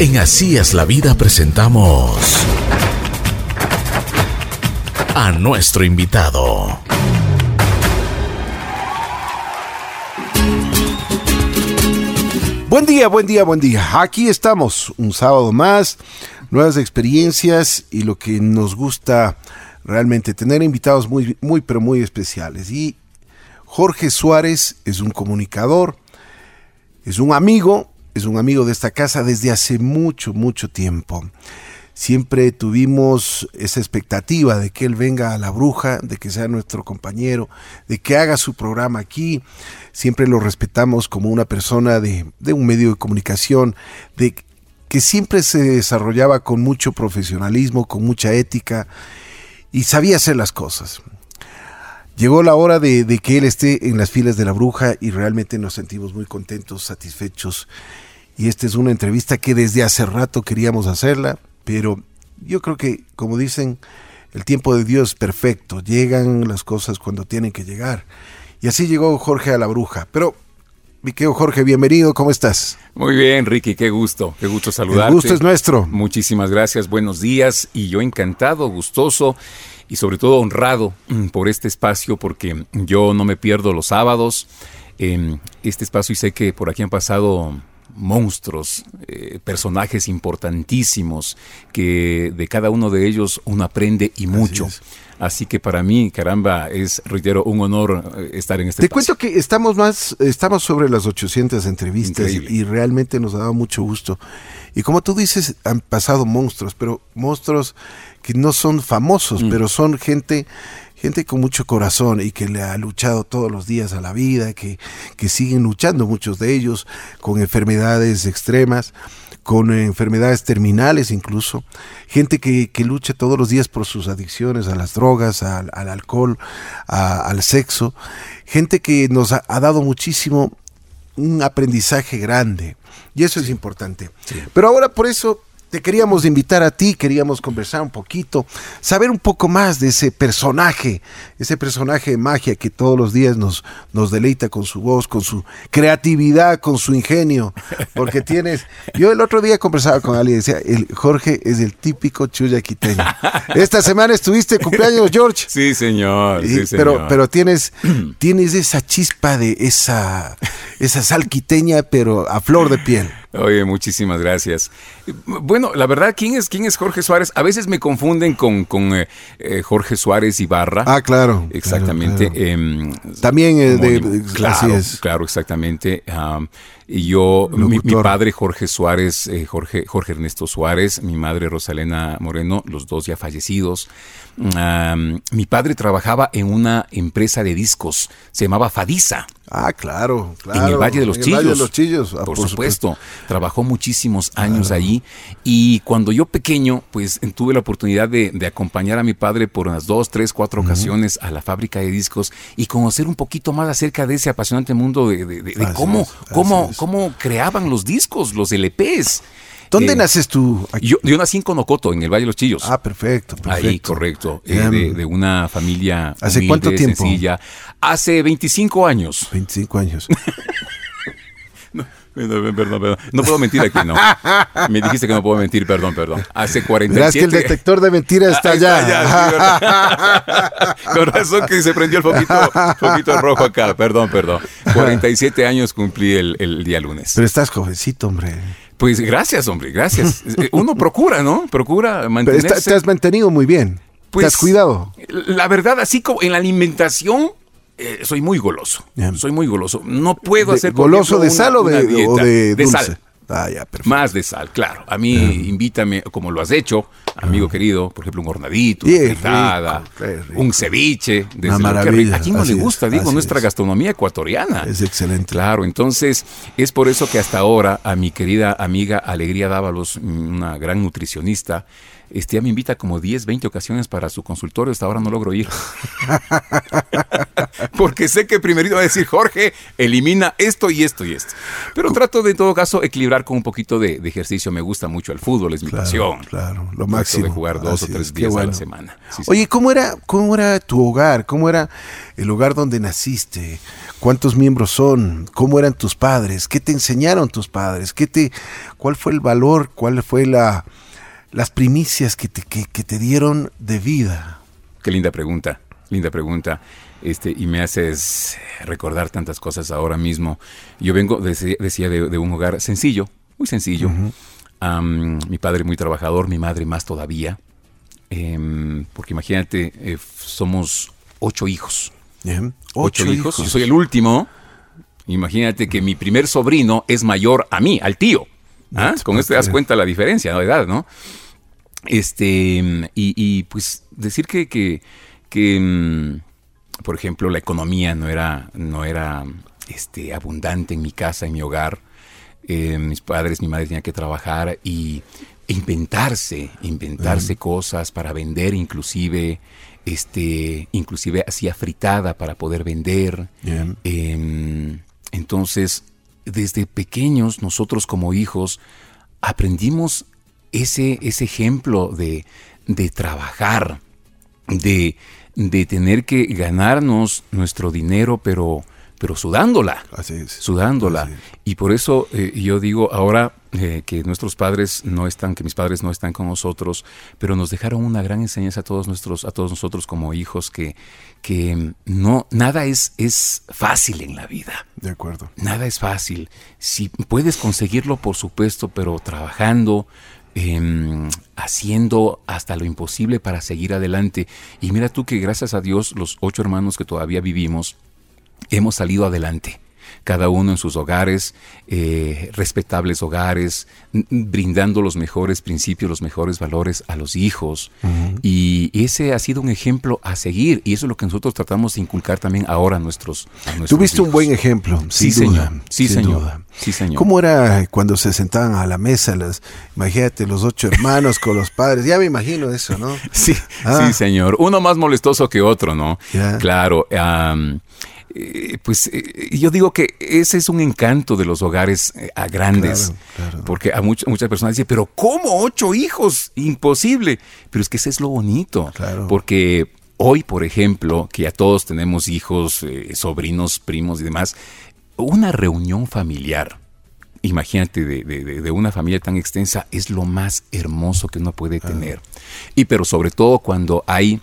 En Así es la vida presentamos a nuestro invitado. Buen día, buen día, buen día. Aquí estamos, un sábado más, nuevas experiencias y lo que nos gusta realmente tener invitados muy, muy, pero muy especiales. Y Jorge Suárez es un comunicador, es un amigo, es un amigo de esta casa desde hace mucho, mucho tiempo. Siempre tuvimos esa expectativa de que él venga a la bruja, de que sea nuestro compañero, de que haga su programa aquí. Siempre lo respetamos como una persona de, un medio de comunicación, de que siempre se desarrollaba con mucho profesionalismo, con mucha ética y sabía hacer las cosas. Llegó la hora de, de, que él esté en las filas de la bruja y realmente nos sentimos muy contentos, satisfechos. Y esta es una entrevista que desde hace rato queríamos hacerla, pero yo creo que, como dicen, el tiempo de Dios es perfecto, llegan las cosas cuando tienen que llegar. Y así llegó Jorge a la bruja. Pero, mi querido Jorge, bienvenido, ¿cómo estás? Muy bien, Ricky, qué gusto, qué gusto saludarte. El gusto es nuestro. Muchísimas gracias, buenos días. Y yo encantado, gustoso y sobre todo honrado por este espacio, porque yo no me pierdo los sábados. en este espacio y sé que por aquí han pasado monstruos, eh, personajes importantísimos, que de cada uno de ellos uno aprende y mucho. Así, Así que para mí, caramba, es, reitero, un honor eh, estar en este Te espacio. cuento que estamos más, estamos sobre las 800 entrevistas y, y, realmente nos ha dado mucho gusto. Y como tú dices, han pasado monstruos, pero monstruos que no son famosos, mm. pero son gente gente con mucho corazón y que le ha luchado todos los días a la vida, que, que siguen luchando muchos de ellos con enfermedades extremas, con enfermedades terminales incluso, gente que, que lucha todos los días por sus adicciones a las drogas, al, al alcohol, a, al sexo, gente que nos ha, ha, dado muchísimo un aprendizaje grande y eso es importante. Sí. Pero ahora por eso te queríamos invitar a ti, queríamos conversar un poquito, saber un poco más de ese personaje, ese personaje de magia que todos los días nos, nos deleita con su voz, con su creatividad, con su ingenio, porque tienes, yo el otro día conversaba con alguien y decía, el Jorge es el típico chuya quiteño. Esta semana estuviste cumpleaños, George. Sí, señor. Y, sí, señor. Pero, pero tienes, tienes esa chispa de esa, esa sal quiteña, pero a flor de piel. Oye, muchísimas gracias. Bueno, la verdad, ¿quién es, quién es Jorge Suárez? A veces me confunden con, con eh, eh, Jorge Suárez Ibarra. Ah, claro. Exactamente. Claro, claro. Eh, También eh, de, claro, así es. claro, exactamente. Um, y yo, mi, mi, padre Jorge Suárez, eh, Jorge, Jorge Ernesto Suárez, mi madre Rosalena Moreno, los dos ya fallecidos. Um, mi padre trabajaba en una empresa de discos, se llamaba Fadisa. Ah, claro, claro. En el Valle de los, Chillos, Valle de los Chillos. Ah, por, por, supuesto. Trabajó muchísimos años claro. allí. Y cuando yo pequeño, pues tuve la oportunidad de, de acompañar a mi padre por unas dos, tres, cuatro uh -huh. ocasiones a la fábrica de discos y conocer un poquito más acerca de ese apasionante mundo de, de, de cómo, es, cómo, cómo creaban los discos, los LPs. ¿Dónde eh, naces tú? Yo, yo, nací en Conocoto, en el Valle de los Chillos. Ah, perfecto, perfecto.Í, correcto. Eh, de, de, una familia ¿Hace humilde, cuánto tiempo? Sencilla. Hace 25 años. 25 años. no, perdón, perdón. No puedo mentir aquí, no. Me dijiste que no puedo mentir, perdón, perdón. Hace 47... Verás que el detector de mentiras está allá. allá sí, Con razón que se prendió el foquito, foquito rojo acá. Perdón, perdón. 47 años cumplí el, el día lunes. Pero estás jovencito, hombre. Pues gracias, hombre, gracias. Uno procura, ¿no? Procura mantenerse. Está, te has mantenido muy bien. Pues, ¿Te has cuidado? La verdad, así como en la alimentación, eh, soy muy goloso. Yeah. Soy muy goloso. No puedo de, hacer. ¿Goloso de sal o de, o de, sal. Ah, ya, perfecto. Más de sal, claro. A mí, yeah. invítame, como lo has hecho, amigo -huh. querido, por ejemplo, un hornadito, una fritada, un ceviche. Desde una maravilla. ¿A quién no le gusta? Es, digo, nuestra es. gastronomía ecuatoriana. Es excelente. Claro, entonces, es por eso que hasta ahora a mi querida amiga Alegría Dávalos, una gran nutricionista, este, ya me invita como 10, 20 ocasiones para su consultorio, hasta ahora no logro ir. Porque sé que primero va a decir, Jorge, elimina esto y esto y esto. Pero trato de en todo caso equilibrar con un poquito de, de ejercicio. Me gusta mucho el fútbol, es mi claro, pasión. Claro, lo máximo. de jugar dos Así o tres es, días bueno. a la semana. Sí, Oye, ¿cómo era, ¿cómo era tu hogar? ¿Cómo era el hogar donde naciste? ¿Cuántos miembros son? ¿Cómo eran tus padres? ¿Qué te enseñaron tus padres? ¿Qué te, ¿Cuál fue el valor? ¿Cuál fue la, las primicias que te, que, que te dieron de vida? Qué linda pregunta, linda pregunta. Este, y me haces recordar tantas cosas ahora mismo. Yo vengo, decía, de, de un hogar sencillo, muy sencillo. mi padre muy trabajador, mi madre más todavía. Em, porque imagínate, eh, somos ocho hijos. Ocho, hijos. Yo soy el último. Imagínate que mi primer sobrino es mayor a mí, al tío. ¿Ah? Con esto te das cuenta la diferencia de edad, ¿no? Este, y, pues decir que, que, que em, por ejemplo, la economía no era, no era este, abundante en mi casa, en mi hogar. Eh, mis padres, mi madre tenía que trabajar y inventarse, inventarse cosas para vender, inclusive, este, inclusive hacía fritada para poder vender. Em, entonces, desde pequeños, nosotros como hijos, aprendimos ese, ese ejemplo de, de trabajar, de, de tener que ganarnos nuestro dinero, pero, pero sudándola. Así es. Sudándola. Y por eso eh, yo digo ahora eh, que nuestros padres no están, que mis padres no están con nosotros, pero nos dejaron una gran enseñanza a todos nuestros, a todos nosotros como hijos, que, que no, nada es, es fácil en la vida. De acuerdo. Nada es fácil. Si puedes conseguirlo, por supuesto, pero trabajando, Em, haciendo hasta lo imposible para seguir adelante. Y mira tú que gracias a Dios los ocho hermanos que todavía vivimos, hemos salido adelante cada uno en sus hogares, eh, respetables hogares, brindando los mejores principios, los mejores valores a los hijos. Y ese ha sido un ejemplo a seguir y eso es lo que nosotros tratamos de inculcar también ahora a nuestros, a Tuviste un buen ejemplo. Sí, señor. Sí, señor. Sí, señor. ¿Cómo era cuando se sentaban a la mesa? Las, imagínate, los ocho hermanos con los padres. Ya me imagino eso, ¿no? Sí, ah. sí, señor. Uno más molestoso que otro, ¿no? Claro. Eh, pues eh, yo digo que ese es un encanto de los hogares eh, a grandes. Porque a muchas personas dicen, pero ¿cómo ocho hijos? Imposible. Pero es que ese es lo bonito. Porque hoy, por ejemplo, que ya todos tenemos hijos, sobrinos, primos y demás, una reunión familiar. Imagínate, de, una familia tan extensa es lo más hermoso que uno puede tener. Y pero sobre todo cuando hay,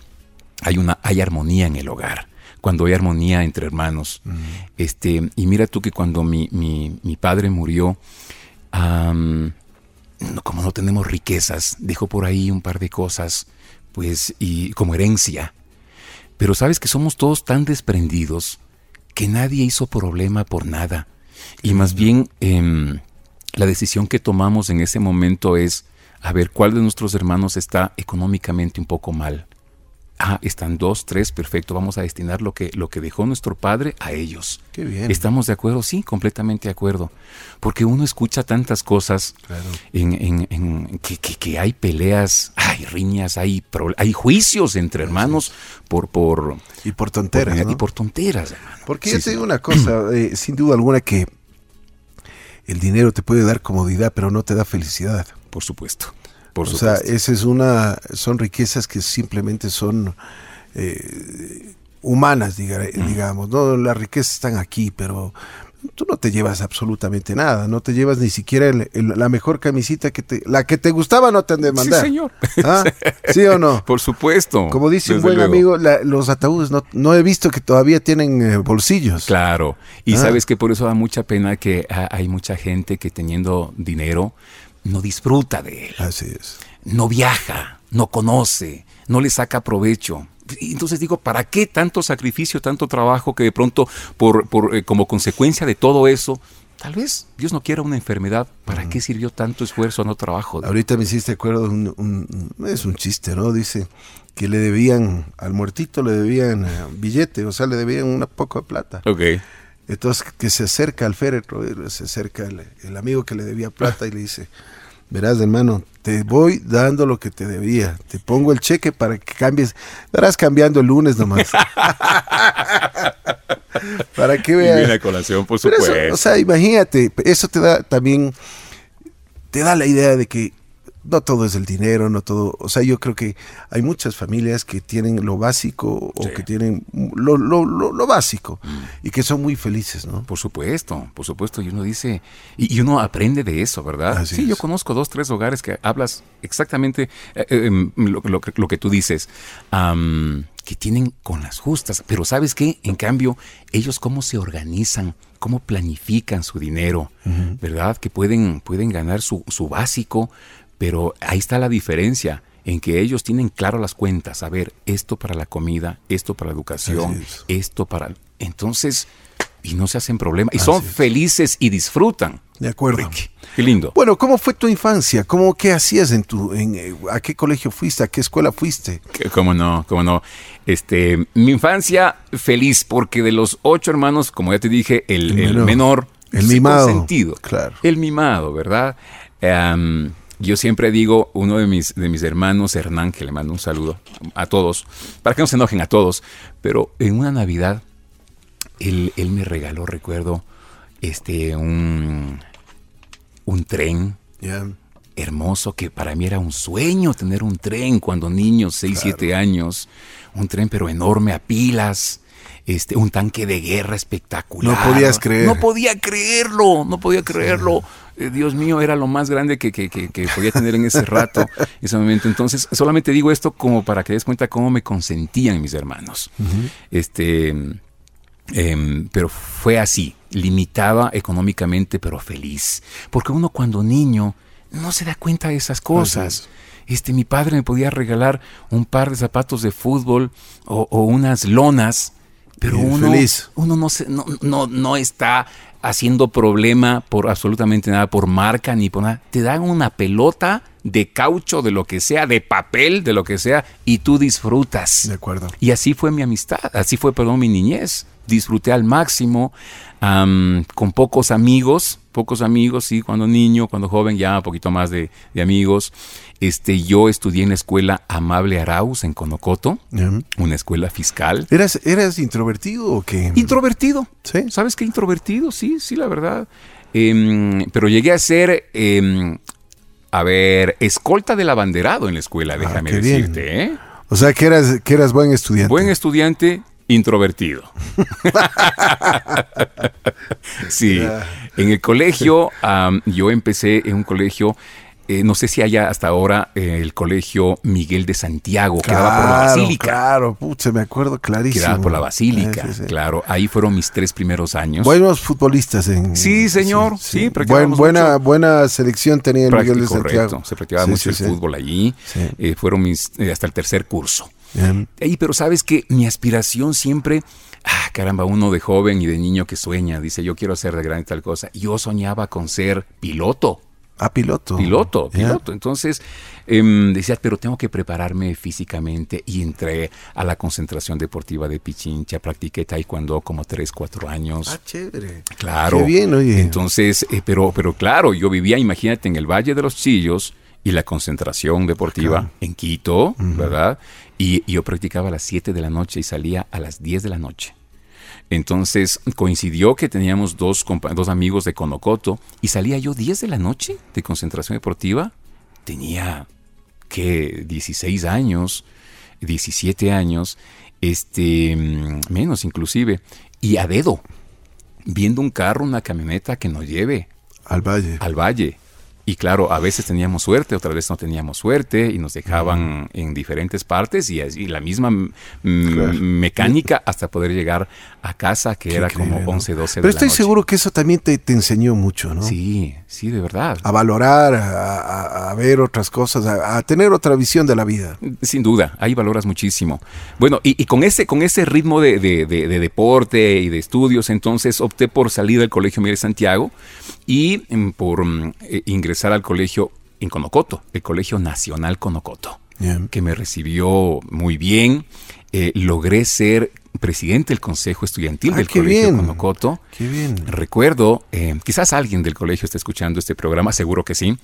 hay, una, hay armonía en el hogar cuando hay armonía entre hermanos. este, y mira tú que cuando mi, mi, padre murió, como no tenemos riquezas, dejó por ahí un par de cosas, pues, y como herencia. Pero sabes que somos todos tan desprendidos que nadie hizo problema por nada. Y más bien em, la decisión que tomamos en ese momento es a ver cuál de nuestros hermanos está económicamente un poco mal. Ah, están dos, tres, perfecto. Vamos a destinar lo que, lo que dejó nuestro padre a ellos. Qué bien. ¿Estamos de acuerdo? Sí, completamente de acuerdo. Porque uno escucha tantas cosas en, en, que, que, hay peleas, hay riñas, hay, hay juicios entre hermanos por, por... Y por tonteras. Y por tonteras, hermano. Porque yo te digo una cosa, eh, sin duda alguna que el dinero te puede dar comodidad, pero no te da felicidad. Por supuesto o sea, esa es una, son riquezas que simplemente son eh, humanas, digamos, ¿no? Las riquezas están aquí, pero tú no te llevas absolutamente nada, no te llevas ni siquiera la mejor camisita que te, la que te gustaba no te han de mandar. Sí, señor. ¿Ah? ¿Sí o no? Por supuesto. Como dice un buen amigo, los ataúdes no, no, he visto que todavía tienen eh, bolsillos. Claro. Y ah. sabes que por eso da mucha pena que hay mucha gente que teniendo dinero no disfruta de él. Así es. No viaja, no conoce, no le saca provecho. Entonces digo, ¿para qué tanto sacrificio, tanto trabajo que de pronto, por, por eh, como consecuencia de todo eso, tal vez Dios no quiera una enfermedad? ¿Para qué sirvió tanto esfuerzo, no trabajo? Ahorita me hiciste acuerdo, un, es un chiste, ¿no? Dice que le debían, al muertito le debían eh, billete, o sea, le debían una poco de plata. Ok. Entonces que se acerca al féretro, se acerca el amigo que le debía plata y le dice, verás hermano, te voy dando lo que te debía, te pongo el cheque para que cambies, verás cambiando el lunes nomás. para que veas. la colación, por supuesto. o sea, imagínate, eso te da también, te da la idea de que no todo es el dinero, no todo, o sea, yo creo que hay muchas familias que tienen lo básico o Sí. que tienen lo, lo, lo, lo básico Mm. y que son muy felices, ¿no? Por supuesto, por supuesto, y uno dice, y, uno aprende de eso, ¿verdad? Así sí, es. yo conozco dos, tres hogares que hablas exactamente eh, eh, em, lo, lo que- lo que tú dices, que tienen con las justas, pero ¿sabes qué? En cambio, ellos cómo se organizan, cómo planifican su dinero, ¿verdad? Que pueden, pueden ganar su, su básico, pero ahí está la diferencia. En que ellos tienen claro las cuentas, a ver, esto para la comida, esto para la educación, es. esto para... Entonces, y no se hacen problema, y son es. felices y disfrutan. De acuerdo. Qué lindo. Bueno, ¿cómo fue tu infancia? ¿Cómo qué hacías en tu en, eh, a qué colegio fuiste? ¿A qué escuela fuiste? ¿Cómo no? ¿Cómo no? Este, mi infancia feliz, porque de los ocho hermanos, como ya te dije, el, El el menor. menor, El mimado. consentido. Claro. El mimado, ¿verdad? Yo siempre digo, uno de mis, de mis hermanos, Hernán, que le mando un saludo a todos, para que no se enojen a todos, pero en una Navidad, él, él me regaló, recuerdo, este, un, un tren hermoso que para mí era un sueño tener un tren cuando niño, 6, 7 años, un tren pero enorme a pilas, este, un tanque de guerra espectacular. No podías creer. No podía creerlo, no podía creerlo. Eh, Dios mío, era lo más grande que, que- que- que podía tener en ese rato, ese momento. Entonces, solamente digo esto como para que des cuenta cómo me consentían mis hermanos. Este, Em, pero fue así, limitada económicamente, pero feliz. Porque uno cuando niño no se da cuenta de esas cosas. Este, mi padre me podía regalar un par de zapatos de fútbol o, o unas lonas, pero uno, feliz. uno no, se, no, no, no está haciendo problema por absolutamente nada, por marca ni por nada. Te dan una pelota de caucho, de lo que sea, de papel, de lo que sea, y tú disfrutas. De acuerdo. Y así fue mi amistad, así fue, perdón, mi niñez. Disfruté al máximo, con pocos amigos, pocos amigos, sí, cuando niño, cuando joven, ya un poquito más de, de amigos. Este, yo estudié en la escuela Amable Arauz en Conocoto, una escuela fiscal. ¿Eras, ¿Eras introvertido o qué? Introvertido. Sí. ¿Sabes qué? Introvertido, sí, sí, la verdad. Em, pero llegué a ser, em, a ver, escolta del abanderado en la escuela, déjame Ah, qué bien. decirte, ¿eh? O sea, que eras, que eras buen estudiante. Buen estudiante, introvertido. sí. En el colegio, am, yo empecé en un colegio, eh, no sé si haya hasta ahora eh, el colegio Miguel de Santiago, que daba por la Claro, Basílica. Claro, pucha, me acuerdo clarísimo. Que daba por la Basílica, Sí, sí, sí. claro. Ahí fueron mis tres primeros años. Buenos futbolistas en. Sí, señor, sí, Buen- buena, mucho. buena selección tenía el Miguel de Práctico, Santiago. correcto. Se practicaba mucho el fútbol allí. Eh, fueron mis hasta el tercer curso. Ya. Ahí, pero sabes que mi aspiración siempre, ah, caramba, uno de joven y de niño que sueña, dice, yo quiero ser de grande tal cosa. Yo soñaba con ser piloto, Ah, piloto. piloto, piloto. Entonces em, decía, pero tengo que prepararme físicamente y entré a la concentración deportiva de Pichincha, practiqué taekwondo como 3, 4 años. Ah, chévere. Claro. Qué bien, oye. Entonces, eh, pero, pero claro, yo vivía, imagínate, en el Valle de los Chillos y la concentración deportiva en Quito, ¿verdad? Y, y yo practicaba a las 7 de la noche y salía a las 10 de la noche. Entonces coincidió que teníamos dos, dos amigos de Conocoto y salía yo 10 de la noche de concentración deportiva. Tenía, ¿qué? 16 años, 17 años, este, mm, menos inclusive, y a dedo, viendo un carro, una camioneta que nos lleve Al Valle. al valle. Y claro, a veces teníamos suerte, otras veces no teníamos suerte y nos dejaban en diferentes partes y así la misma Claro. mecánica hasta poder llegar a casa que Qué era como ¿no? 11, 12 Pero de estoy la noche. seguro que eso también te, te enseñó mucho, ¿no? Sí, sí, de verdad. A valorar, a, a- ver otras cosas, a, a tener otra visión de la vida. Sin duda, ahí valoras muchísimo. Bueno, y, y con ese, con ese ritmo de, de- de- de deporte y de estudios, entonces opté por salir del Colegio Miguel Santiago y mm, por mm, eh, ingresar al colegio en Conocoto, el Colegio Nacional Conocoto, que me recibió muy bien. Eh, logré ser presidente del Consejo Estudiantil Ah, del Colegio bien. Conocoto. Qué bien. Recuerdo, eh, quizás alguien del colegio esté escuchando este programa, seguro que sí.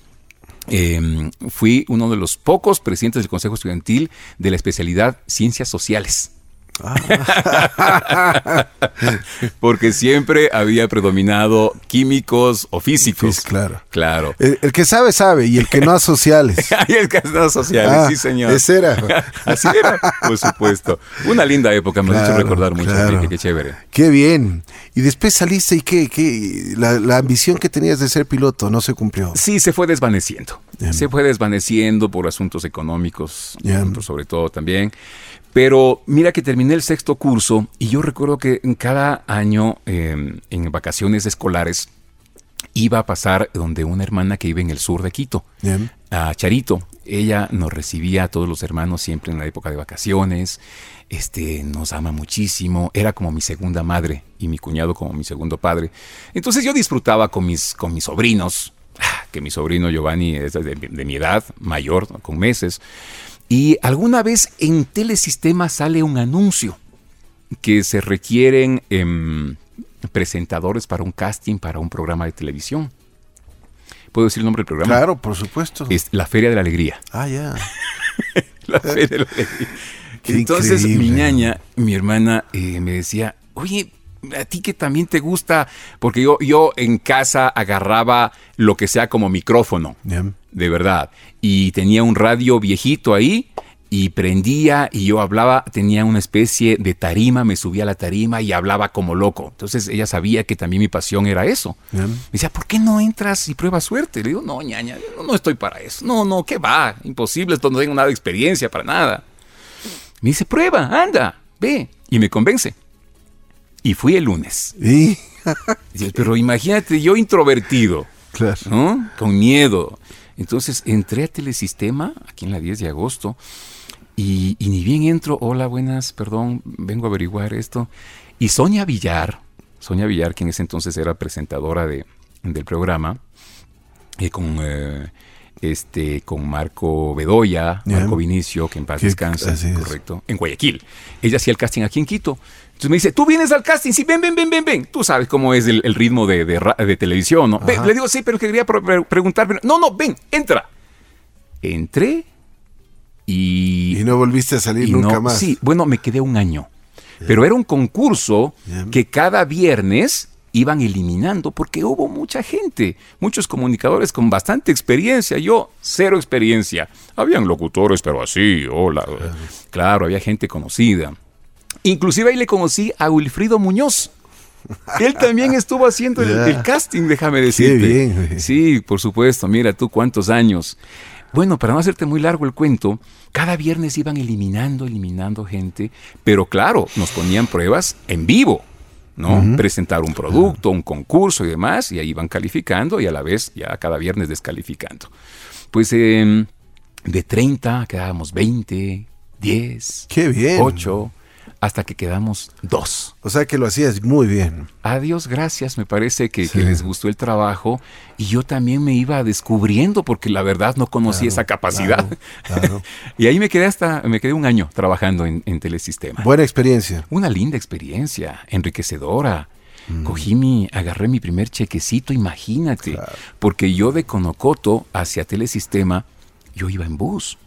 Eh, fui uno de los pocos presidentes del Consejo Estudiantil de la especialidad Ciencias Sociales. Ah. Porque siempre había predominado químicos o físicos. claro. Claro. El, el, que sabe, sabe, y el que no a sociales. y el que no a sociales, Ah, sí, señor. ese era. Así era, por supuesto. Una linda época, me ha hecho recordar mucho, claro. Enrique, qué chévere. Qué bien. Y después saliste y qué, qué la, la ambición que tenías de ser piloto no se cumplió. Sí, se fue desvaneciendo. Se fue desvaneciendo por asuntos económicos, sobre todo también. Pero mira que terminé el sexto curso y yo recuerdo que cada año eh, en vacaciones escolares iba a pasar donde una hermana que vive en el sur de Quito, Bien. a Charito. Ella nos recibía a todos los hermanos siempre en la época de vacaciones. Este, nos ama muchísimo. Era como mi segunda madre y mi cuñado como mi segundo padre. Entonces yo disfrutaba con mis, con mis sobrinos, ah, que mi sobrino Giovanni es de, de mi edad, mayor, con meses. Y alguna vez en Telesistema sale un anuncio que se requieren em, presentadores para un casting para un programa de televisión. ¿Puedo decir el nombre del programa? Claro, por supuesto. Es La Feria de la Alegría. Ah, ya. La Feria de la Alegría. Qué Entonces mi ñaña, mi hermana, eh, me decía, oye, a ti que también te gusta, porque yo, yo en casa agarraba lo que sea como micrófono, de verdad, y tenía un radio viejito ahí. Y prendía y yo hablaba, tenía una especie de tarima, me subía a la tarima y hablaba como loco. Entonces ella sabía que también mi pasión era eso. Me decía, ¿por qué no entras y pruebas suerte? Le digo, no, ñaña, yo no estoy para eso. No, no, ¿qué va? Imposible, esto no tengo nada de experiencia para nada. Me dice, prueba, anda, ve. Y me convence. Y fui el lunes. Y, Pero imagínate, yo introvertido, claro. ¿no? Con miedo. Entonces entré a Telesistema, aquí en la 10 de agosto, y, y ni bien entro, hola, buenas, perdón, vengo a averiguar esto. Y Sonia Villar, Sonia Villar, que en ese entonces era presentadora de, del programa, eh, con, eh, este, con Marco Bedoya, Ya. Marco Vinicio, que en paz es. correcto, en Guayaquil. Ella hacía el casting aquí en Quito. Entonces me dice, tú vienes al casting, sí, ven, ven, ven, ven, ven. Tú sabes cómo es el, el ritmo de, de televisión, ¿no? Ven, le digo, sí, pero quería pre- pre- preguntar. pero- No, no, ven, entra. Entré y... Y no volviste a salir nunca no- más. Sí, bueno, me quedé un año. Pero era un concurso que cada viernes iban eliminando porque hubo mucha gente, muchos comunicadores con bastante experiencia, yo cero experiencia. Habían locutores, pero así, hola. Claro, había gente conocida. Inclusive ahí le conocí a Wilfrido Muñoz. Él también estuvo haciendo el, casting, déjame decirte. bien, güey. Sí, por supuesto. Mira tú cuántos años. Bueno, para no hacerte muy largo el cuento, cada viernes iban eliminando, eliminando gente, pero claro, nos ponían pruebas en vivo, ¿no? Presentar un producto, un concurso y demás, y ahí iban calificando y a la vez ya cada viernes descalificando. Pues eh, de 30 quedábamos 20, 10, Qué bien. 8, hasta que quedamos 2. O sea que lo hacías muy bien. Adiós, gracias. Me parece que, Sí. que les gustó el trabajo y yo también me iba descubriendo porque la verdad no conocía Claro, esa capacidad. claro, claro. y ahí me quedé hasta, me quedé un año trabajando en, en Telesistema. Buena experiencia. Una linda experiencia, enriquecedora. Mm. Cogí mi, agarré mi primer chequecito, imagínate, porque yo de Conocoto hacia Telesistema, yo iba en bus.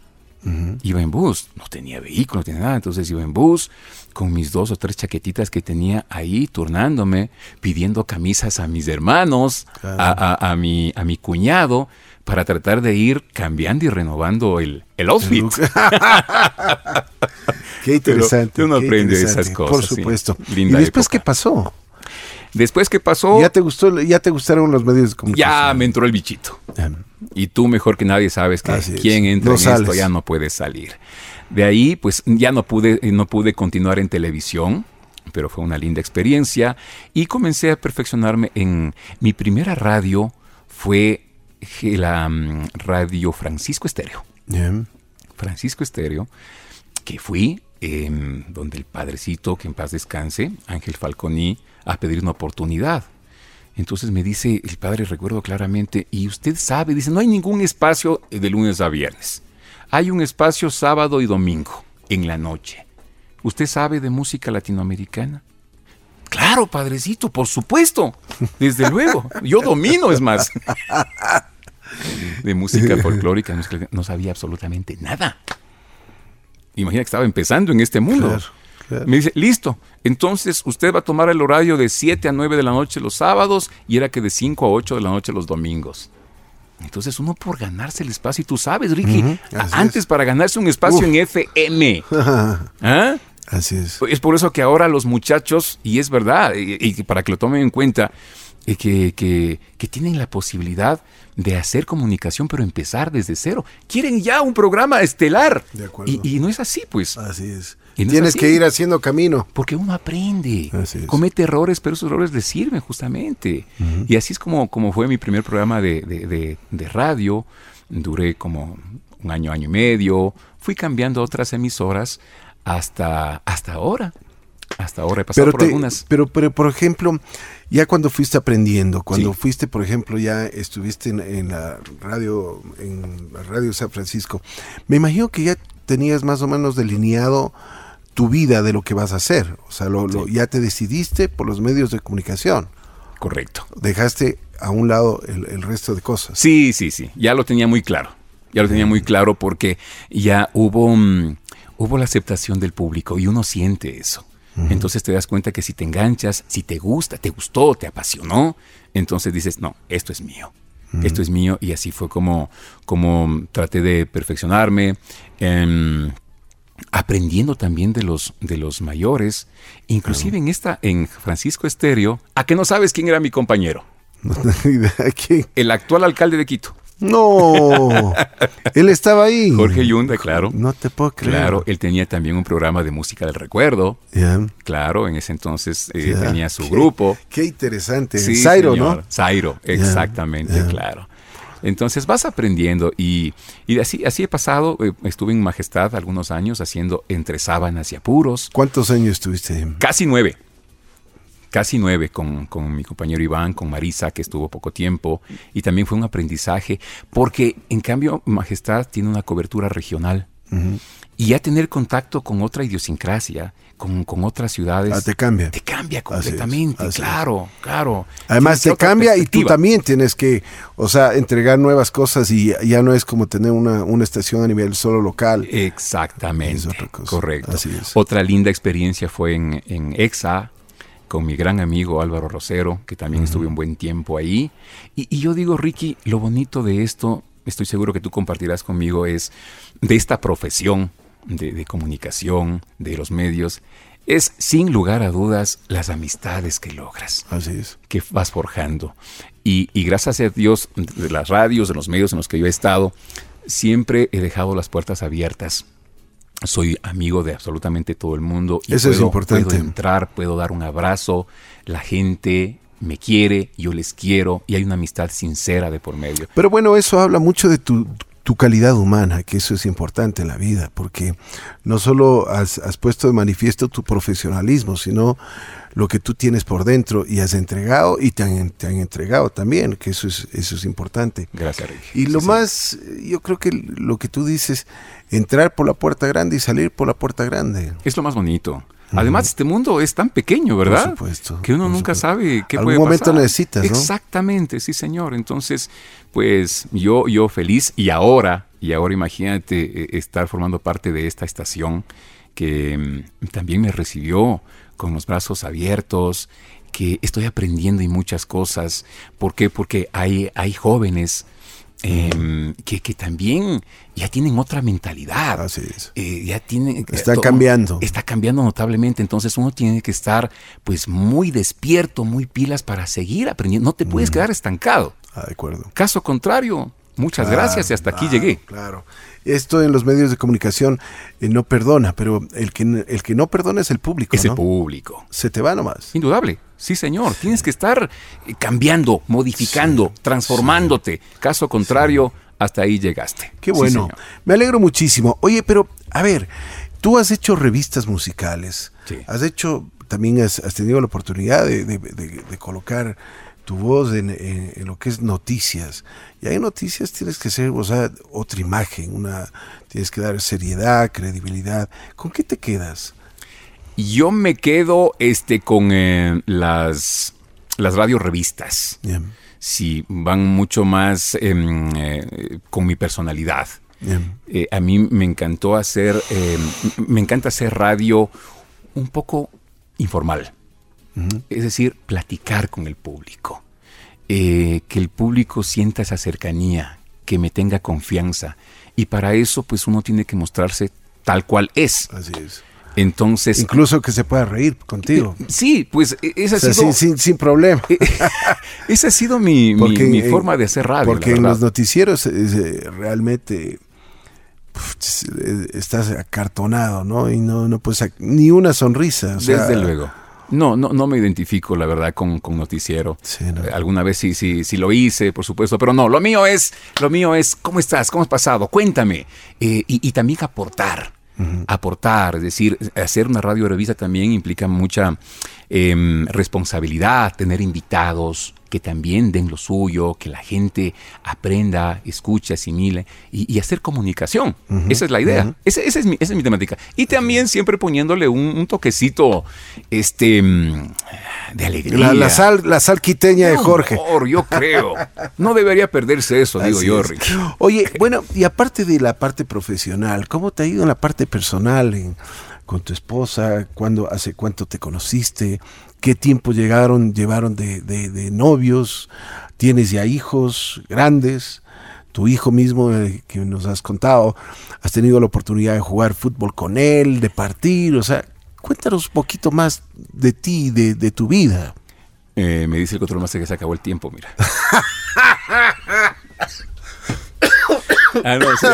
Iba en bus, no tenía vehículo, no tenía nada, entonces iba en bus con mis dos o tres chaquetitas que tenía ahí turnándome, pidiendo camisas a mis hermanos, Claro. a, a- a mi, a mi cuñado, para tratar de ir cambiando y renovando el, el outfit. Qué interesante. Pero uno qué aprende interesante, esas cosas, Por sí. supuesto. Linda ¿Y después época. qué pasó? Después que pasó, ¿Ya te gustó, ya te gustaron los medios de comunicación? ya me entró el bichito. Y tú mejor que nadie sabes que Así es. quien entra No en esto sales. ya no puede salir. De ahí, pues ya no pude, no pude continuar en televisión, pero fue una linda experiencia. Y comencé a perfeccionarme en mi primera radio fue la mm, radio Francisco Estéreo. Francisco Estéreo, que fui em, donde el padrecito, que en paz descanse, Ángel Falconi, a pedir una oportunidad. Entonces me dice el padre, recuerdo claramente, y usted sabe, dice, no hay ningún espacio de lunes a viernes. Hay un espacio sábado y domingo, en la noche. ¿Usted sabe de música latinoamericana? Claro, padrecito, por supuesto. Desde luego. Yo domino, es más. De música folclórica, no sabía absolutamente nada. Imagina que estaba empezando en este mundo. Claro, Me dice, listo, entonces usted va a tomar el horario de 7 a 9 de la noche los sábados y era que de 5 a 8 de la noche los domingos. Entonces uno por ganarse el espacio, y tú sabes, Ricky, antes es. para ganarse un espacio Uf. en FM. ¿ah? Así es. Es por eso que ahora los muchachos, y es verdad, y, y para que lo tomen en cuenta, eh, que, que- que tienen la posibilidad de hacer comunicación, pero empezar desde cero. Quieren ya un programa estelar. De acuerdo. Y, y no es así, pues. Así es. Y no Tienes que ir haciendo camino. Porque uno aprende, Así es. comete errores, pero esos errores le sirven justamente. Y así es como, como fue mi primer programa de, de- de- de radio. Duré como un año, año y medio. Fui cambiando otras emisoras hasta, hasta ahora. Hasta ahora he pasado Pero, por te- algunas. pero, pero, por ejemplo, ya cuando fuiste aprendiendo, cuando Sí. fuiste, por ejemplo, ya estuviste en, en la radio, en la radio San Francisco, me imagino que ya tenías más o menos delineado tu vida de lo que vas a hacer. O sea, lo, lo- ya te decidiste por los medios de comunicación. Correcto. Dejaste a un lado el, el resto de cosas. Sí, sí, sí. Ya lo tenía muy claro. Ya lo tenía muy claro porque ya hubo, mm, hubo la aceptación del público y uno siente eso. Entonces te das cuenta que si te enganchas, si te gusta, te gustó, te apasionó, entonces dices, no, esto es mío. Esto es mío y así fue como, como traté de perfeccionarme. em, aprendiendo también de los, de los mayores, inclusive en esta, en Francisco Estéreo, a que no sabes quién era mi compañero, No tengo idea de quién. el actual alcalde de Quito. No, él estaba ahí. Jorge Yunda, claro. No te puedo creer. Claro, él tenía también un programa de música del recuerdo. Claro, en ese entonces eh, tenía su Qué- grupo. Qué interesante. Sí, Zairo, señor. ¿no? Zairo, exactamente, claro. Entonces vas aprendiendo y, y así, así he pasado. eh, estuve en Majestad algunos años haciendo entre sábanas y apuros. ¿Cuántos años estuviste? Casi nueve. Casi nueve con, con mi compañero Iván, con Marisa, que estuvo poco tiempo. Y también fue un aprendizaje, porque en cambio Majestad tiene una cobertura regional. Y ya tener contacto con otra idiosincrasia, con, con otras ciudades. Ah, te cambia. Te cambia Así es, completamente, es. claro, claro. Además te cambia y tú también tienes que, o sea, entregar nuevas cosas y ya no es como tener una, una estación a nivel solo local. Exactamente. Es otra cosa. Correcto. Así es. Otra linda experiencia fue en, en EXA con mi gran amigo Álvaro Rosero, que también estuve un buen tiempo ahí. Y, y yo digo, Ricky, lo bonito de esto, estoy seguro que tú compartirás conmigo, es de esta profesión de, de comunicación, de los medios, es sin lugar a dudas las amistades que logras Así es. que vas forjando. Y, y gracias a Dios, de las radios, de los medios en los que yo he estado, siempre he dejado las puertas abiertas. Soy amigo de absolutamente todo el mundo. Y Eso es puedo- importante. Puedo entrar, puedo dar un abrazo. La gente me quiere, yo les quiero y hay una amistad sincera de por medio. Pero bueno, eso habla mucho de tu, tu calidad humana, que eso es importante en la vida, porque no solo has, has puesto de manifiesto tu profesionalismo, sino lo que tú tienes por dentro y has entregado y te han, te han entregado también, que eso es, eso es importante. Gracias, Ricky. Y lo sí. más, eh, yo creo que lo que tú dices, entrar por la puerta grande y salir por la puerta grande. Es lo más bonito. Además, este mundo es tan pequeño, ¿verdad? supuesto, Que uno por nunca supuesto. sabe qué Algún puede momento pasar. necesitas, ¿no? Exactamente, sí, señor. Entonces, pues yo, yo feliz y ahora, y ahora imagínate eh, estar formando parte de esta estación que mm, también me recibió con los brazos abiertos, que estoy aprendiendo y muchas cosas. ¿Por qué? Porque hay, hay jóvenes em, que, que también ya tienen otra mentalidad. Así es. Eh, ya tienen Están todo- cambiando. está cambiando notablemente entonces uno tiene que estar pues muy despierto muy pilas para seguir aprendiendo no te puedes quedar estancado Ah, de acuerdo. caso contrario muchas Claro, gracias y hasta aquí llegué Claro. Esto en los medios de comunicación eh, no perdona, pero el que, el que no perdona es el público. ese ¿no? público Se te va nomás. indudable sí señor tienes que estar eh, cambiando modificando transformándote caso contrario hasta ahí llegaste Qué bueno. Me alegro muchísimo. Oye, pero a ver, tú has hecho revistas musicales. Sí. Has hecho, también has, has tenido la oportunidad de, de- de- de colocar tu voz en, en- en lo que es noticias. Y hay noticias tienes que ser, o sea, otra imagen, una, tienes que dar seriedad, credibilidad. ¿Con qué te quedas? yo me quedo este con eh, las las radio revistas Bien, sí, van mucho más em, eh, con mi personalidad. Eh, a mí me encantó hacer, eh, m- me encanta hacer radio un poco informal. Es decir, platicar con el público. Eh, que el público sienta esa cercanía, que me tenga confianza. Y para eso, pues uno tiene que mostrarse tal cual es. Así es. Entonces. Incluso que se pueda reír contigo. Eh, sí, pues e, esa ha sido. Sin, sin, sin, problema. esa ha sido mi, mi, mi forma de hacer radio. Porque en los noticieros eh, realmente estás acartonado, ¿no? Y no, no puedes ni una sonrisa. O sea, Desde luego. No, no, no me identifico, la verdad, con, con noticiero. Sí, no. Alguna vez sí, sí, sí lo hice, por supuesto, pero no, lo mío es, lo mío es, ¿cómo estás? ¿Cómo has pasado? Cuéntame. Eh, y, y, también aportar. Uh -huh. Aportar, es decir, hacer una radio revista también implica mucha eh, responsabilidad, tener invitados que también den lo suyo, que la gente aprenda, escuche, asimile y, y hacer comunicación. Uh -huh. Esa es la idea. Uh -huh. esa, esa, es mi, esa, es mi, temática. Y también siempre poniéndole un, un toquecito este, de alegría. La, la, sal, la sal quiteña de Jorge. Amor, yo creo. No debería perderse eso, digo yo, Rick. Oye, bueno, y aparte de la parte profesional, ¿cómo te ha ido en la parte personal? En, con tu esposa, ¿cuándo, hace cuánto te conociste, qué tiempo llegaron, llevaron de, de, de novios, tienes ya hijos grandes, tu hijo mismo eh, que nos has contado, has tenido la oportunidad de jugar fútbol con él, de partir, o sea, cuéntanos un poquito más de ti, de, de tu vida. Eh, me dice el control más que se acabó el tiempo, mira. Ah, no, sí,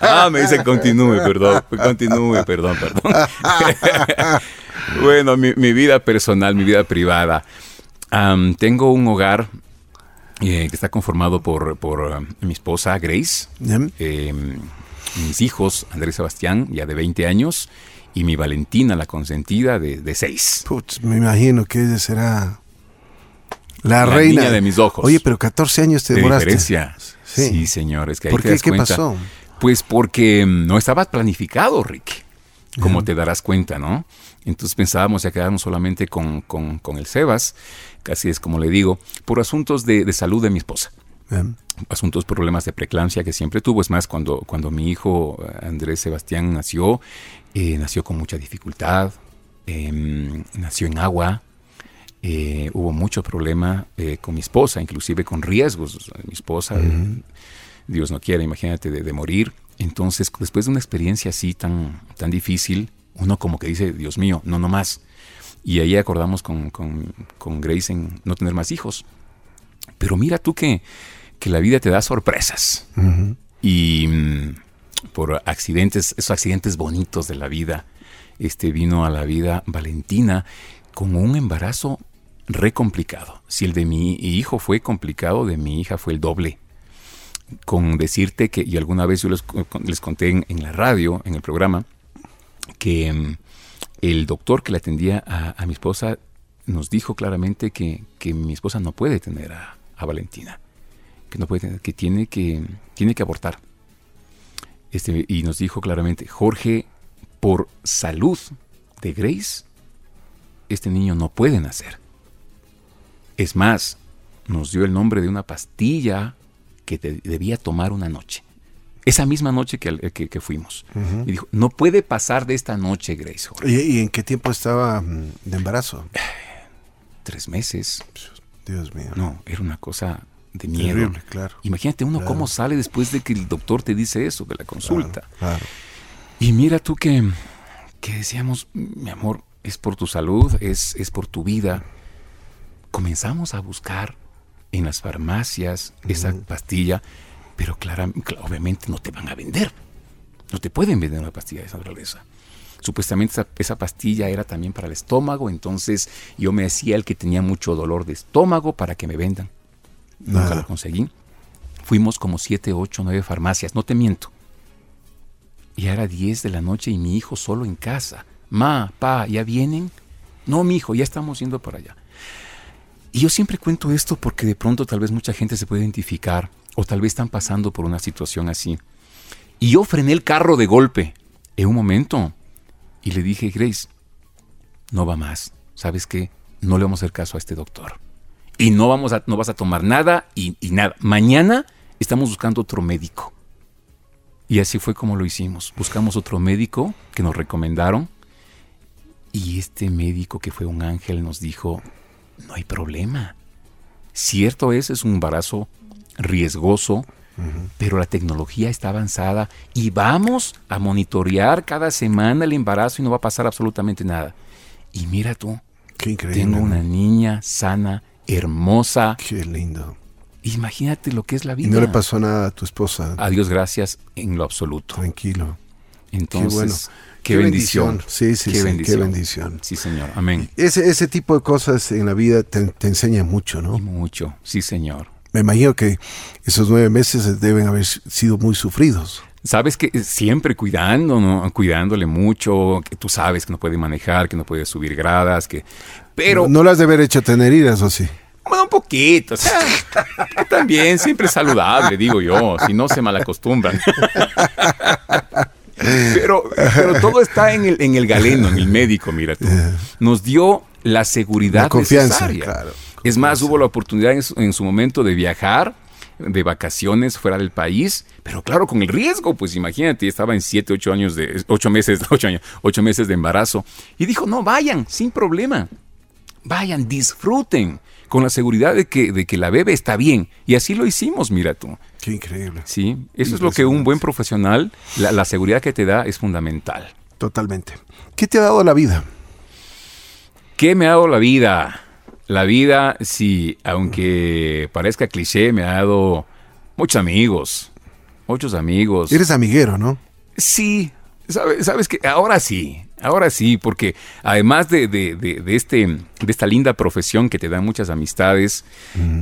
ah, me dice continúe, perdón, continúe, perdón, perdón. bueno, mi, mi, vida personal, mi vida privada. Um, tengo un hogar eh, que está conformado por, por uh, mi esposa Grace, eh, mis hijos Andrés Sebastián, ya de 20 años, y mi Valentina, la consentida, de, de 6. Putz, me imagino que ella será la, la reina niña de mis ojos. Oye, pero 14 años te de demoraste. Diferencia. Sí. sí, señor. Es que ahí ¿Por te qué? das ¿Qué cuenta. pasó? Pues porque no estaba planificado, Rick. Como te darás cuenta, ¿no? Entonces pensábamos ya quedarnos solamente con, con, con, el Sebas, casi es como le digo, por asuntos de, de salud de mi esposa. Asuntos, problemas de preeclampsia que siempre tuvo. Es más, cuando, cuando mi hijo Andrés Sebastián nació, eh, nació con mucha dificultad, eh, nació en agua, eh, hubo mucho problema eh, con mi esposa, inclusive con riesgos. Mi esposa, uh -huh. Dios no quiera, imagínate, de, de, morir. Entonces, después de una experiencia así tan, tan difícil, uno como que dice, Dios mío, no, no más. Y ahí acordamos con, con, con Grace en no tener más hijos. Pero mira tú que, que la vida te da sorpresas. Uh -huh. Y mm, por accidentes, esos accidentes bonitos de la vida, este vino a la vida Valentina con un embarazo re complicado. Si el de mi hijo fue complicado, de mi hija fue el doble. Con decirte que, y alguna vez yo les, conté en, la radio, en el programa, que um, el doctor que le atendía a, a, mi esposa nos dijo claramente que, que mi esposa no puede tener a, a, Valentina, que no puede tener, que tiene que, tiene que abortar. Este, y nos dijo claramente, Jorge, por salud de Grace, este niño no puede nacer. Es más, nos dio el nombre de una pastilla que te debía tomar una noche. Esa misma noche que, que, que fuimos. Uh -huh. Y dijo, no puede pasar de esta noche, Grace. ¿Y, ¿Y, en qué tiempo estaba mm, de embarazo? Tres meses. Dios mío. No, era una cosa de miedo. Terrible, claro. Imagínate uno claro. cómo sale después de que el doctor te dice eso, de la consulta. Claro, claro. Y mira tú que, que decíamos, mi amor, es por tu salud, es, es por tu vida. Comenzamos a buscar en las farmacias esa pastilla, pero clara, obviamente no te van a vender. No te pueden vender una pastilla de esa naturaleza. Supuestamente esa, esa, pastilla era también para el estómago, entonces yo me decía el que tenía mucho dolor de estómago para que me vendan. Nada. Nunca lo conseguí. Fuimos como siete, ocho, nueve farmacias, no te miento. Y era 10 de la noche y mi hijo solo en casa. Ma, pa, ¿ya vienen? No, mi hijo, ya estamos yendo por allá. Y yo siempre cuento esto porque de pronto tal vez mucha gente se puede identificar o tal vez están pasando por una situación así. Y yo frené el carro de golpe en un momento y le dije, Grace, no va más. ¿Sabes qué? No le vamos a hacer caso a este doctor. Y no, vamos a, no vas a tomar nada y, y nada. Mañana estamos buscando otro médico. Y así fue como lo hicimos. Buscamos otro médico que nos recomendaron Y este médico que fue un ángel nos dijo, no hay problema. Cierto es, es un embarazo riesgoso, pero la tecnología está avanzada y vamos a monitorear cada semana el embarazo y no va a pasar absolutamente nada. Y mira tú, Qué increíble. tengo una ¿no? niña sana, hermosa. Qué lindo. Imagínate lo que es la Y vida. no le pasó nada a tu esposa. A Dios gracias en lo absoluto. Tranquilo. Entonces, bueno. Qué, Qué bendición. bendición. Sí, sí, qué sí, qué bendición. bendición. Sí, Señor. Amén. Ese, ese tipo de cosas en la vida te, te enseñan mucho, ¿no? mucho. Sí, Señor. Me imagino que esos nueve meses deben haber sido muy sufridos. Sabes que siempre cuidando, ¿no? Cuidándole mucho, que tú sabes que no puede manejar, que no puede subir gradas, que... Pero, no, no las de haber hecho tener iras, ¿o sí? bueno, un poquito, o sea, también siempre es saludable, digo yo, si no se malacostumbran. Pero, pero todo está en el, en el galeno, en el médico, mira tú. Nos dio la seguridad La confianza, necesaria. claro. Es más, hubo la oportunidad en su, en su momento de viajar, de vacaciones fuera del país, pero claro, con el riesgo, pues imagínate, estaba en siete, ocho años de, ocho meses, ocho años, ocho meses de embarazo. Y dijo, no, vayan, sin problema. Vayan, disfruten, con la seguridad de que, de que la bebé está bien. Y así lo hicimos, mira tú. Qué increíble. Sí, eso es lo que un buen profesional, la, la seguridad que te da es fundamental. Totalmente. ¿Qué te ha dado la vida? ¿Qué me ha dado la vida? La vida, sí, aunque parezca cliché, me ha dado muchos amigos. Muchos amigos. Eres amiguero, ¿no? Sí, sabes, sabes que ahora sí, ahora sí, porque además de, de- de- de este, de esta linda profesión que te da muchas amistades,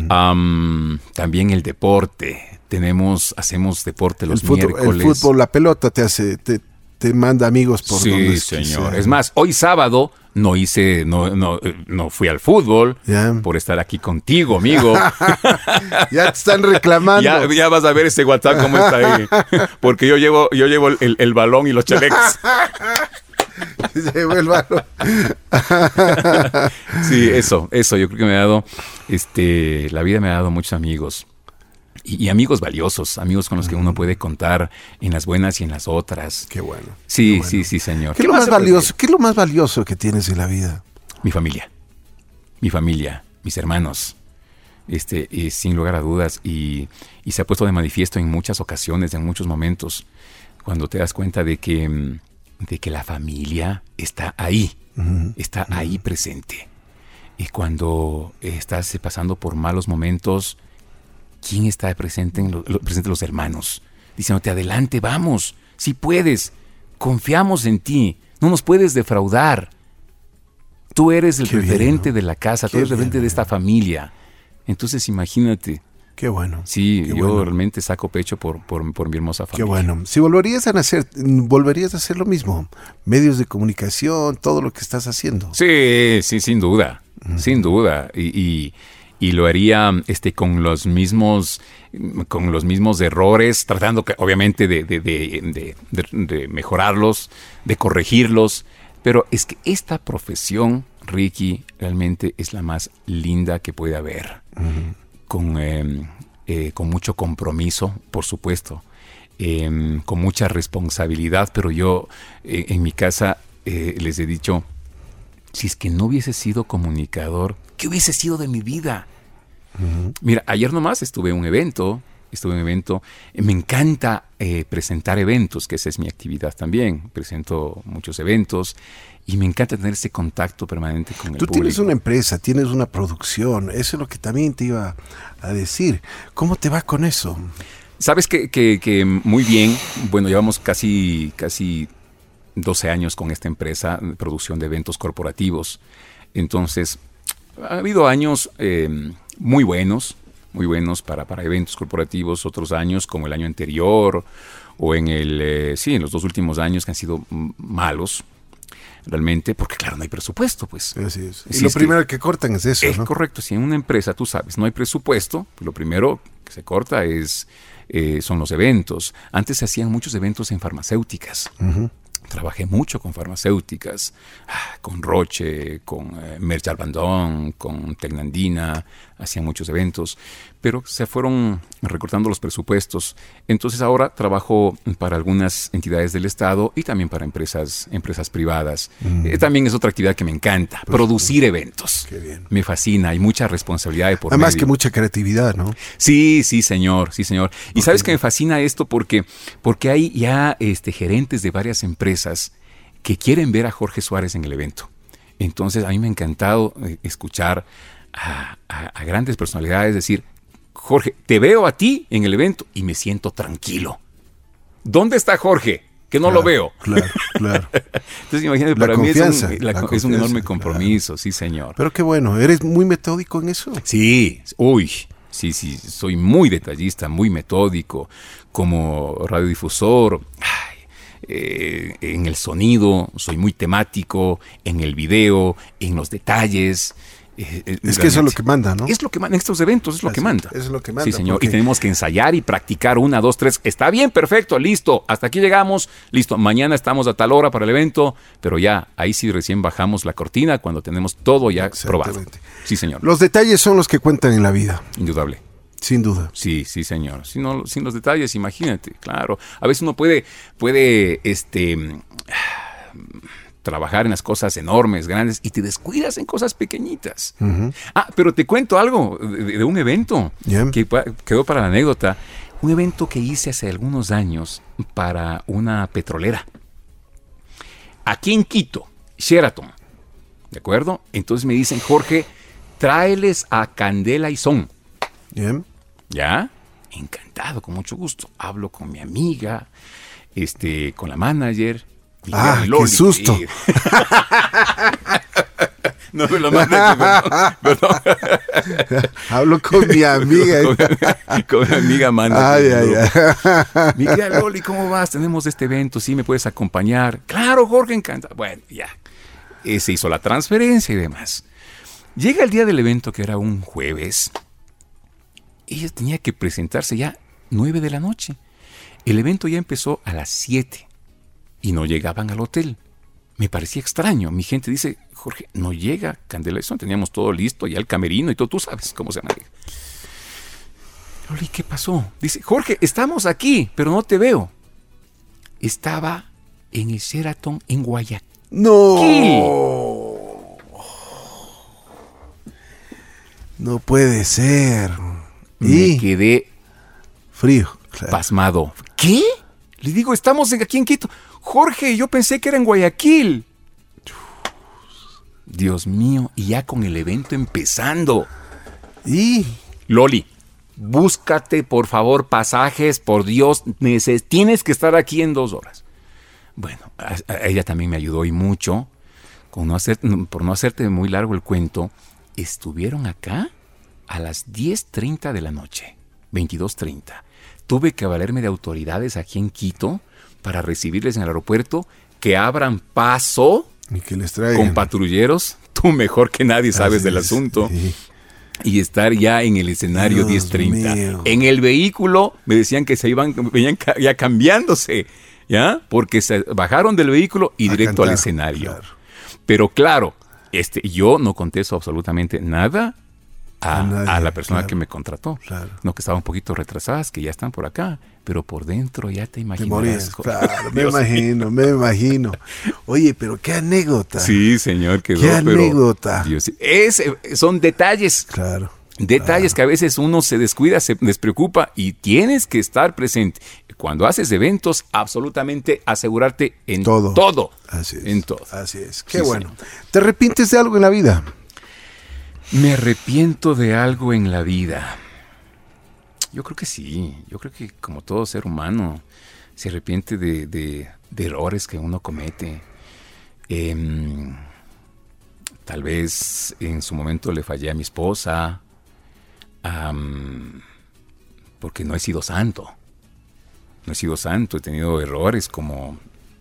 am, también el deporte. Tenemos, hacemos deporte los el, fútbol, el miércoles. fútbol, la pelota te hace, te, te manda amigos por sí, donde señor. Es más, hoy sábado no hice, no, no, eh, no fui al fútbol por estar aquí contigo, amigo. Ya te están reclamando. ya, ya vas a ver ese WhatsApp cómo está ahí. Porque yo llevo, yo llevo el, el balón y los chalecos. Se vuelve algo. Sí, eso, eso. Yo creo que me ha dado, este, la vida me ha dado muchos amigos. Y, y amigos valiosos, amigos con los que uno puede contar en las buenas y en las otras. Qué bueno. Sí, sí, sí, señor. ¿Qué es lo más valioso? ¿Qué es lo más valioso que tienes en la vida? Mi familia. Mi familia, mis hermanos. Este, y sin lugar a dudas. Y, y se ha puesto de manifiesto en muchas ocasiones, en muchos momentos, cuando te das cuenta de que, mm, de que la familia está ahí, está ahí presente. Y cuando estás eh, pasando por malos momentos, ¿quién está presente en lo- presente los hermanos? Diciéndote, adelante, vamos, si puedes, confiamos en ti, no nos puedes defraudar. Tú eres el Qué bien, referente ¿no? de la casa, Qué tú eres el referente bien, de esta familia. Entonces imagínate, Qué bueno. sí, Qué yo bueno. realmente saco pecho por, por, por mi hermosa Qué familia. bueno. Si volverías a nacer, volverías a hacer lo mismo. Medios de comunicación, todo lo que estás haciendo. Sí, sí, sin duda, sin duda. Y, y- y lo haría este, con los mismos con los mismos errores, tratando que, obviamente de, de- de- mejorarlos, de corregirlos. Pero es que esta profesión, Ricky, realmente es la más linda que puede haber. Con, eh, eh, con mucho compromiso, por supuesto. em, con mucha responsabilidad, pero yo eh, en mi casa eh, les he dicho, si es que no hubiese sido comunicador, ¿qué hubiese sido de mi vida? Mira, ayer nomás estuve en un evento, estuve en un evento, eh, me encanta eh, presentar eventos, que esa es mi actividad también, presento muchos eventos y me encanta tener ese contacto permanente con el Tú público. tienes una empresa, tienes una producción. Eso es lo que también te iba a decir. ¿Cómo te va con eso? Sabes que, que- que muy bien, bueno, llevamos casi, casi 12 años con esta empresa de producción de eventos corporativos. Entonces, ha habido años eh, muy buenos, muy buenos para, para eventos corporativos, otros años como el año anterior o en el, eh, sí, en los dos últimos años que han sido malos, realmente, porque claro, no hay presupuesto, pues. Así es. Y Sí, lo es primero que cortan es eso, Es ¿no? correcto, si en una empresa tú sabes, no hay presupuesto, pues lo primero que se corta es, eh, son los eventos. Antes se hacían muchos eventos en farmacéuticas. Trabajé mucho con farmacéuticas, ah, con Roche, con eh, Merck Albandón, con Tecnandina, hacían muchos eventos, pero se fueron recortando los presupuestos. Entonces ahora trabajo para algunas entidades del Estado y también para empresas, empresas privadas. Mm. Eh, también es otra actividad que me encanta, producir eventos. Qué bien. Me fascina, hay mucha responsabilidad de por Además medio. que mucha creatividad, ¿no? Sí, sí, señor, sí, señor. Y sabes que me fascina esto porque, porque hay ya este, gerentes de varias empresas que quieren ver a Jorge Suárez en el evento. Entonces, a mí me ha encantado eh, escuchar a, a- a grandes personalidades decir, Jorge, te veo a ti en el evento y me siento tranquilo. ¿Dónde está Jorge? Que no lo veo. Claro, claro. Entonces, imagínate, La para mí es un, confianza, la- la es un confianza, enorme claro. compromiso, sí, señor. Pero qué bueno, ¿eres muy metódico en eso? Sí, uy, sí, sí, soy muy detallista, muy metódico, como radiodifusor. ay, eh, en el sonido, soy muy temático, en el video, en los detalles. Eh, eh, Es que eso es lo que manda, ¿no? Es lo que manda en estos eventos, es lo que manda. es lo que manda, Sí, señor. porque- Y tenemos que ensayar y practicar una, dos, tres. Está bien, perfecto, listo. Hasta aquí llegamos, listo. Mañana estamos a tal hora para el evento, pero ya, ahí sí recién bajamos la cortina cuando tenemos todo ya probado. Sí, señor. Los detalles son los que cuentan en la vida, Indudable. sin duda. Sí, sí, señor. No- sin los detalles, imagínate, claro. A veces uno puede, puede, este, trabajar en las cosas enormes, grandes, y te descuidas en cosas pequeñitas. Ah, pero te cuento algo de, de un evento que quedó para la anécdota. Un evento que hice hace algunos años para una petrolera. Aquí en Quito, Sheraton. ¿De acuerdo? Entonces me dicen, Jorge, tráeles a Candela y Son. Bien. ¿Ya? Encantado, con mucho gusto. Hablo con mi amiga, este, con la manager. Ah, Loli. qué susto. Sí. no me lo mandes, perdón. perdón. Hablo con mi amiga. con, con mi amiga manager. ay, ay, ay. Mi querida Loli, ¿cómo vas? Tenemos este evento, ¿sí me puedes acompañar? Claro, Jorge, encanta. Bueno, ya. Eh, se hizo la transferencia y demás. Llega el día del evento, que era un jueves. Ella tenía que presentarse ya 9 de la noche. El evento ya empezó a las 7 y no llegaban al hotel. Me parecía extraño. Mi gente dice, Jorge, no llega Candela. Eso teníamos todo listo, ya el camerino y todo. Tú sabes cómo se maneja. Loli, ¿qué pasó? Dice, Jorge, estamos aquí, pero no te veo. Estaba en el Sheraton en Guayaquil. No. No puede ser. Me Y quedé frío. claro. pasmado. ¿Qué? Le digo, estamos aquí en Quito. Jorge, yo pensé que era en Guayaquil. Dios mío, y ya con el evento empezando. Y Loli, búscate por favor pasajes, por Dios, tienes que estar aquí en dos horas. Bueno, ella también me ayudó y mucho. Por no hacerte muy largo el cuento, estuvieron acá a las 10.30 de la noche, 22.30. Tuve que valerme de autoridades aquí en Quito para recibirles en el aeropuerto, que abran paso y que les traigan. con patrulleros. Tú mejor que nadie sabes Así del es, asunto sí. y estar ya en el escenario Dios 10:30. mío. En el vehículo me decían que se iban venían ya cambiándose, ¿ya? Porque se bajaron del vehículo y A directo al escenario. claro. Pero claro, este yo no contesto absolutamente nada a, A nadie, a la persona claro. que me contrató. Claro. No que estaban un poquito retrasadas, que ya están por acá, pero por dentro ya te Te imaginas. Claro, me imagino, me imagino. Oye, pero qué anécdota. Sí, señor, quedó. Qué pero- anécdota. Dios, es, son detalles. Claro. Detalles que a veces uno se descuida, se despreocupa y tienes que estar presente. Cuando haces eventos, absolutamente asegurarte en Todo. todo. Así es. En todo. Así es. Qué Sí, bueno. ¿Te arrepientes de algo en la vida? Me arrepiento de algo en la vida. Yo creo que sí. Yo creo que como todo ser humano se arrepiente de, errores que uno comete. Em, tal vez en su momento le fallé a mi esposa. am, porque no he sido santo. No he sido santo. He tenido errores como,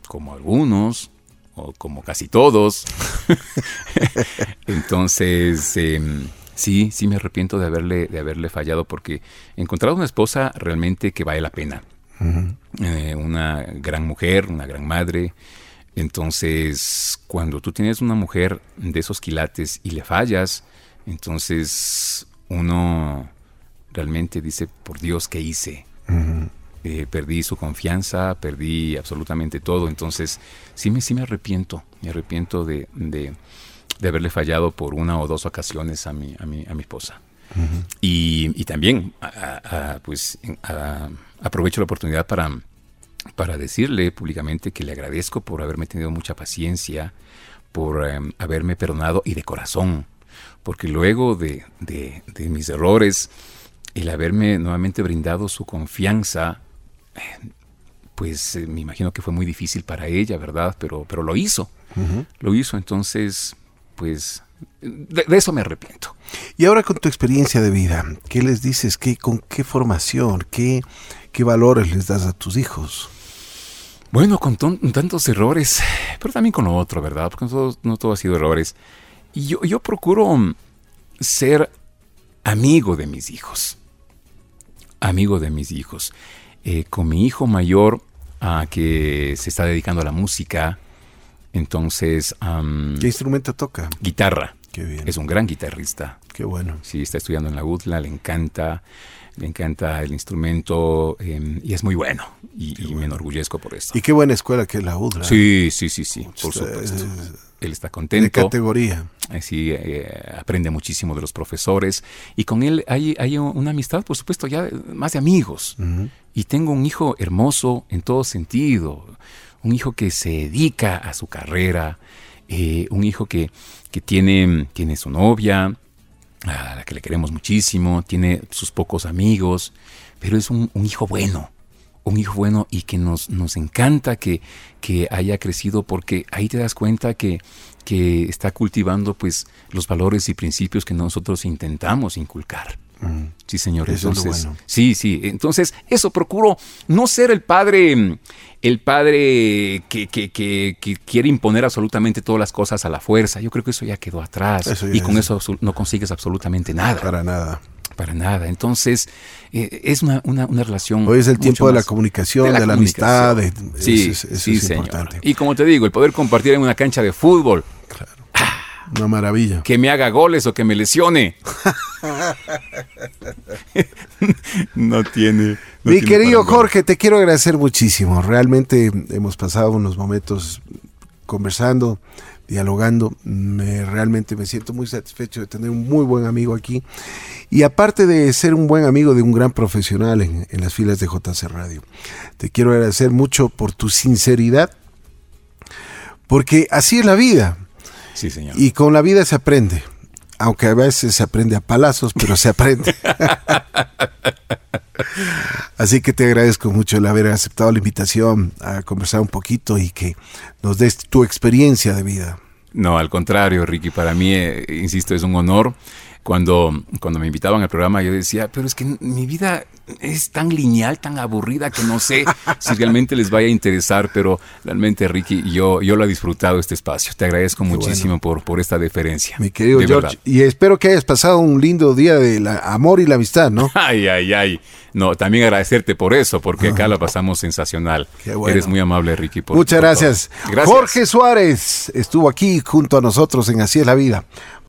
como algunos. O como casi todos. Entonces, em, sí, sí me arrepiento de haberle, de haberle fallado porque he encontrado una esposa realmente que vale la pena. Eh, una gran mujer, una gran madre. Entonces, cuando tú tienes una mujer de esos quilates y le fallas, entonces uno realmente dice, por Dios, ¿qué hice? Eh, perdí su confianza, perdí absolutamente todo, entonces sí me, sí me arrepiento, me arrepiento de, de, haberle fallado por una o dos ocasiones a mi, a mi, a mi esposa. y, y, también, pues, aprovecho la oportunidad para, para decirle públicamente que le agradezco por haberme tenido mucha paciencia, por em, haberme perdonado y de corazón, porque luego de, de, mis errores, el haberme nuevamente brindado su confianza, pues eh, me imagino que fue muy difícil para ella, ¿verdad? Pero, pero lo hizo, lo hizo, entonces, pues de, eso me arrepiento. Y ahora con tu experiencia de vida, ¿qué les dices? ¿Qué, ¿Con qué formación? ¿Qué, qué valores les das a tus hijos? Bueno, con tantos errores, pero también con lo otro, ¿verdad? Porque no todo, ha sido errores. Y yo, yo procuro ser amigo de mis hijos. Amigo de mis hijos. Eh, con mi hijo mayor, a que se está dedicando a la música, entonces... ¿Qué instrumento toca? Guitarra. Qué bien. Es un gran guitarrista. Qué bueno. Sí, está estudiando en la UTLA, le encanta, le encanta el instrumento em, y es muy bueno. Y, me enorgullezco por esto. Y qué buena escuela que es la UTLA. Sí, sí, sí, sí, por supuesto. él está contento. De categoría. Eh, sí, eh, aprende muchísimo de los profesores. Y con él hay, hay una amistad, por supuesto, ya más de amigos. Y tengo un hijo hermoso en todo sentido un hijo que se dedica a su carrera, eh, un hijo que, que tiene, tiene su novia, a la que le queremos muchísimo, tiene sus pocos amigos, pero es un, hijo bueno, un hijo bueno y que nos, nos encanta que, que haya crecido porque ahí te das cuenta que, que está cultivando pues los valores y principios que nosotros intentamos inculcar. Sí, señor. Entonces, sí, sí. Entonces, eso procuro no ser el padre, el padre que, que, que, quiere imponer absolutamente todas las cosas a la fuerza. Yo creo que eso ya quedó atrás. y con eso no consigues absolutamente nada. Para nada. Para nada. Entonces, eh, es una, una, relación. Hoy es el tiempo de la comunicación, de la, amistad. sí, sí, señor. Y como te digo, el poder compartir en una cancha de fútbol. Claro. Una maravilla. Que me haga goles o que me lesione. no tiene. Mi querido Jorge, te quiero agradecer muchísimo. Realmente hemos pasado unos momentos conversando, dialogando. Me, realmente me siento muy satisfecho de tener un muy buen amigo aquí. Y aparte de ser un buen amigo de un gran profesional en, en las filas de JC Radio, te quiero agradecer mucho por tu sinceridad, porque así es la vida. Sí, señor. Y con la vida se aprende. Aunque a veces se aprende a palazos, pero se aprende. Así que te agradezco mucho el haber aceptado la invitación a conversar un poquito y que nos des tu experiencia de vida. No, al contrario, Ricky, para mí, eh, insisto, es un honor cuando, cuando me invitaban al programa, yo decía, pero es que mi vida es tan lineal, tan aburrida, que no sé si realmente les vaya a interesar, pero realmente, Ricky, yo, yo lo he disfrutado este espacio. Te agradezco muchísimo por, por esta deferencia. Mi querido George, y espero que hayas pasado un lindo día de amor y la amistad, ¿no? Ay, ay, ay. No, también agradecerte por eso, porque acá lo pasamos sensacional. Eres muy amable, Ricky. Muchas gracias. gracias. Jorge Suárez estuvo aquí junto a nosotros en Así es la vida.